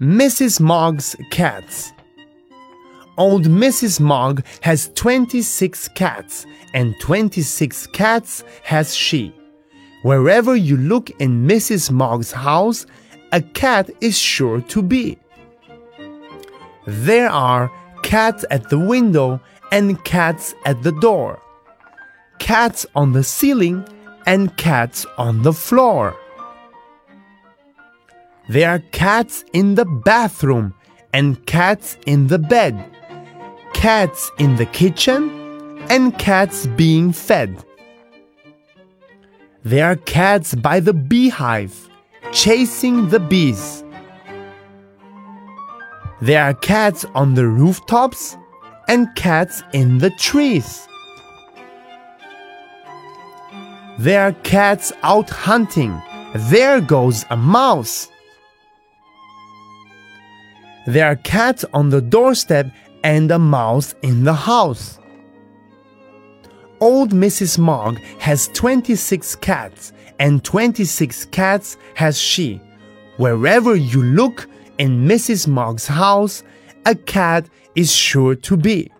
Mrs. Mog's cats. Old Mrs. Mog has 26 cats, and 26 cats has she. Wherever you look in Mrs. Mog's house, a cat is sure to be. There are cats at the window and cats at the door, cats on the ceiling and cats on the floor. There are cats in the bathroom and cats in the bed, cats in the kitchen and cats being fed. There are cats by the beehive, chasing the bees. There are cats on the rooftops and cats in the trees. There are cats out hunting. There goes a mouse. There are cats on the doorstep and a mouse in the house. Old Mrs. Mog has 26 cats, and 26 cats has she. Wherever you look in Mrs. Mog's house, a cat is sure to be.